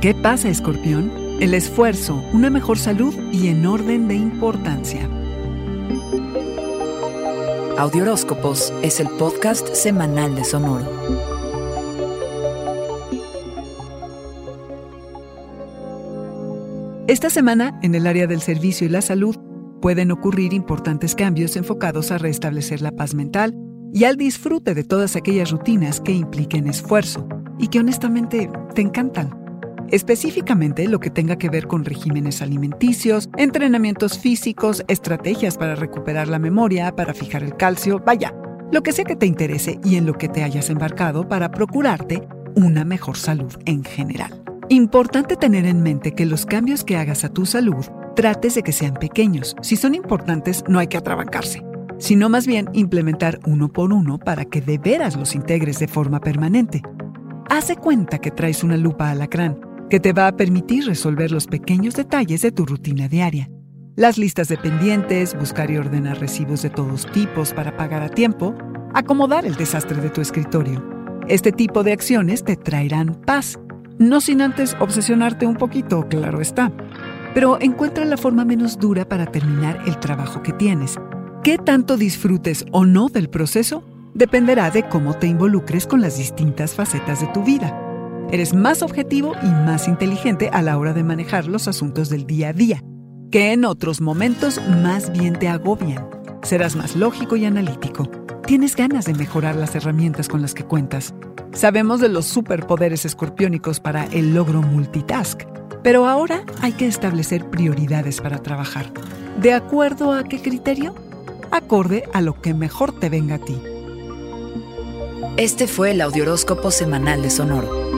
¿Qué pasa, escorpión? El esfuerzo, una mejor salud y en orden de importancia. Audioróscopos es el podcast semanal de Sonoro. Esta semana, en el área del servicio y la salud, pueden ocurrir importantes cambios enfocados a restablecer la paz mental y al disfrute de todas aquellas rutinas que impliquen esfuerzo y que honestamente te encantan específicamente lo que tenga que ver con regímenes alimenticios, entrenamientos físicos, estrategias para recuperar la memoria, para fijar el calcio, vaya, lo que sea que te interese y en lo que te hayas embarcado para procurarte una mejor salud en general. Importante tener en mente que los cambios que hagas a tu salud trates de que sean pequeños. Si son importantes, no hay que atrabancarse, sino más bien implementar uno por uno para que de veras los integres de forma permanente. Hace cuenta que traes una lupa alacrán que te va a permitir resolver los pequeños detalles de tu rutina diaria. Las listas de pendientes, buscar y ordenar recibos de todos tipos para pagar a tiempo, acomodar el desastre de tu escritorio. Este tipo de acciones te traerán paz, no sin antes obsesionarte un poquito, claro está. Pero encuentra la forma menos dura para terminar el trabajo que tienes. ¿Qué tanto disfrutes o no del proceso? Dependerá de cómo te involucres con las distintas facetas de tu vida. Eres más objetivo y más inteligente a la hora de manejar los asuntos del día a día, que en otros momentos más bien te agobian. Serás más lógico y analítico. Tienes ganas de mejorar las herramientas con las que cuentas. Sabemos de los superpoderes escorpiónicos para el logro multitask, pero ahora hay que establecer prioridades para trabajar. ¿De acuerdo a qué criterio? Acorde a lo que mejor te venga a ti. Este fue el Audioróscopo Semanal de Sonoro.